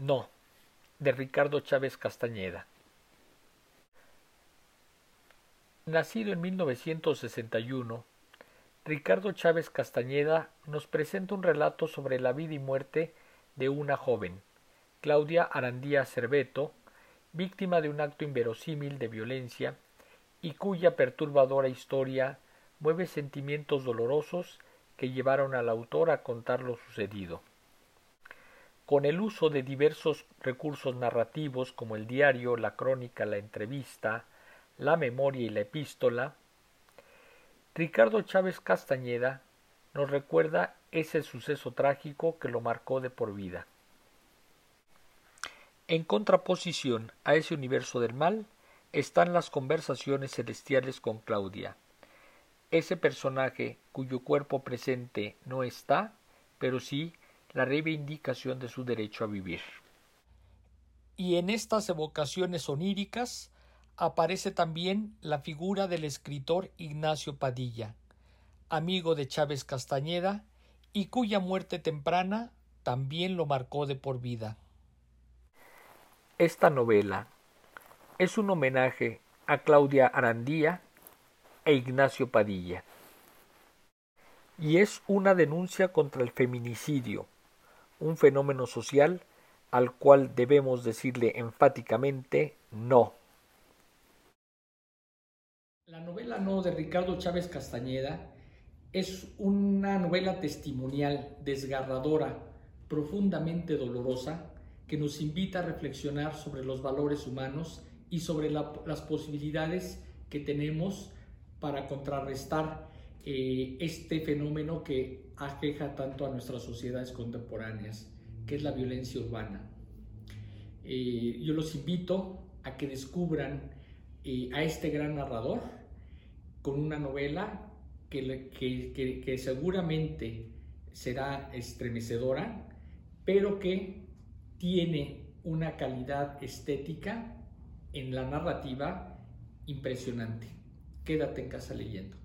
No, de Ricardo Chávez Castañeda. Nacido en 1961, Ricardo Chávez Castañeda nos presenta un relato sobre la vida y muerte de una joven, Claudia Arandía Cerveto, víctima de un acto inverosímil de violencia y cuya perturbadora historia mueve sentimientos dolorosos que llevaron al autor a contar lo sucedido. Con el uso de diversos recursos narrativos como el diario, la crónica, la entrevista, la memoria y la epístola, Ricardo Chávez Castañeda nos recuerda ese suceso trágico que lo marcó de por vida. En contraposición a ese universo del mal están las conversaciones celestiales con Claudia, ese personaje cuyo cuerpo presente no está, pero sí la reivindicación de su derecho a vivir. Y en estas evocaciones oníricas aparece también la figura del escritor Ignacio Padilla, amigo de Chávez Castañeda, y cuya muerte temprana también lo marcó de por vida. Esta novela es un homenaje a Claudia Arandía e Ignacio Padilla. Y es una denuncia contra el feminicidio, un fenómeno social al cual debemos decirle enfáticamente no. La novela No de Ricardo Chávez Castañeda es una novela testimonial, desgarradora, profundamente dolorosa, que nos invita a reflexionar sobre los valores humanos y sobre las posibilidades que tenemos para contrarrestar eh, este fenómeno que aqueja tanto a nuestras sociedades contemporáneas, que es la violencia urbana. Eh, yo los invito a que descubran eh, a este gran narrador con una novela que, que seguramente será estremecedora, pero que tiene una calidad estética en la narrativa impresionante. Quédate en casa leyendo.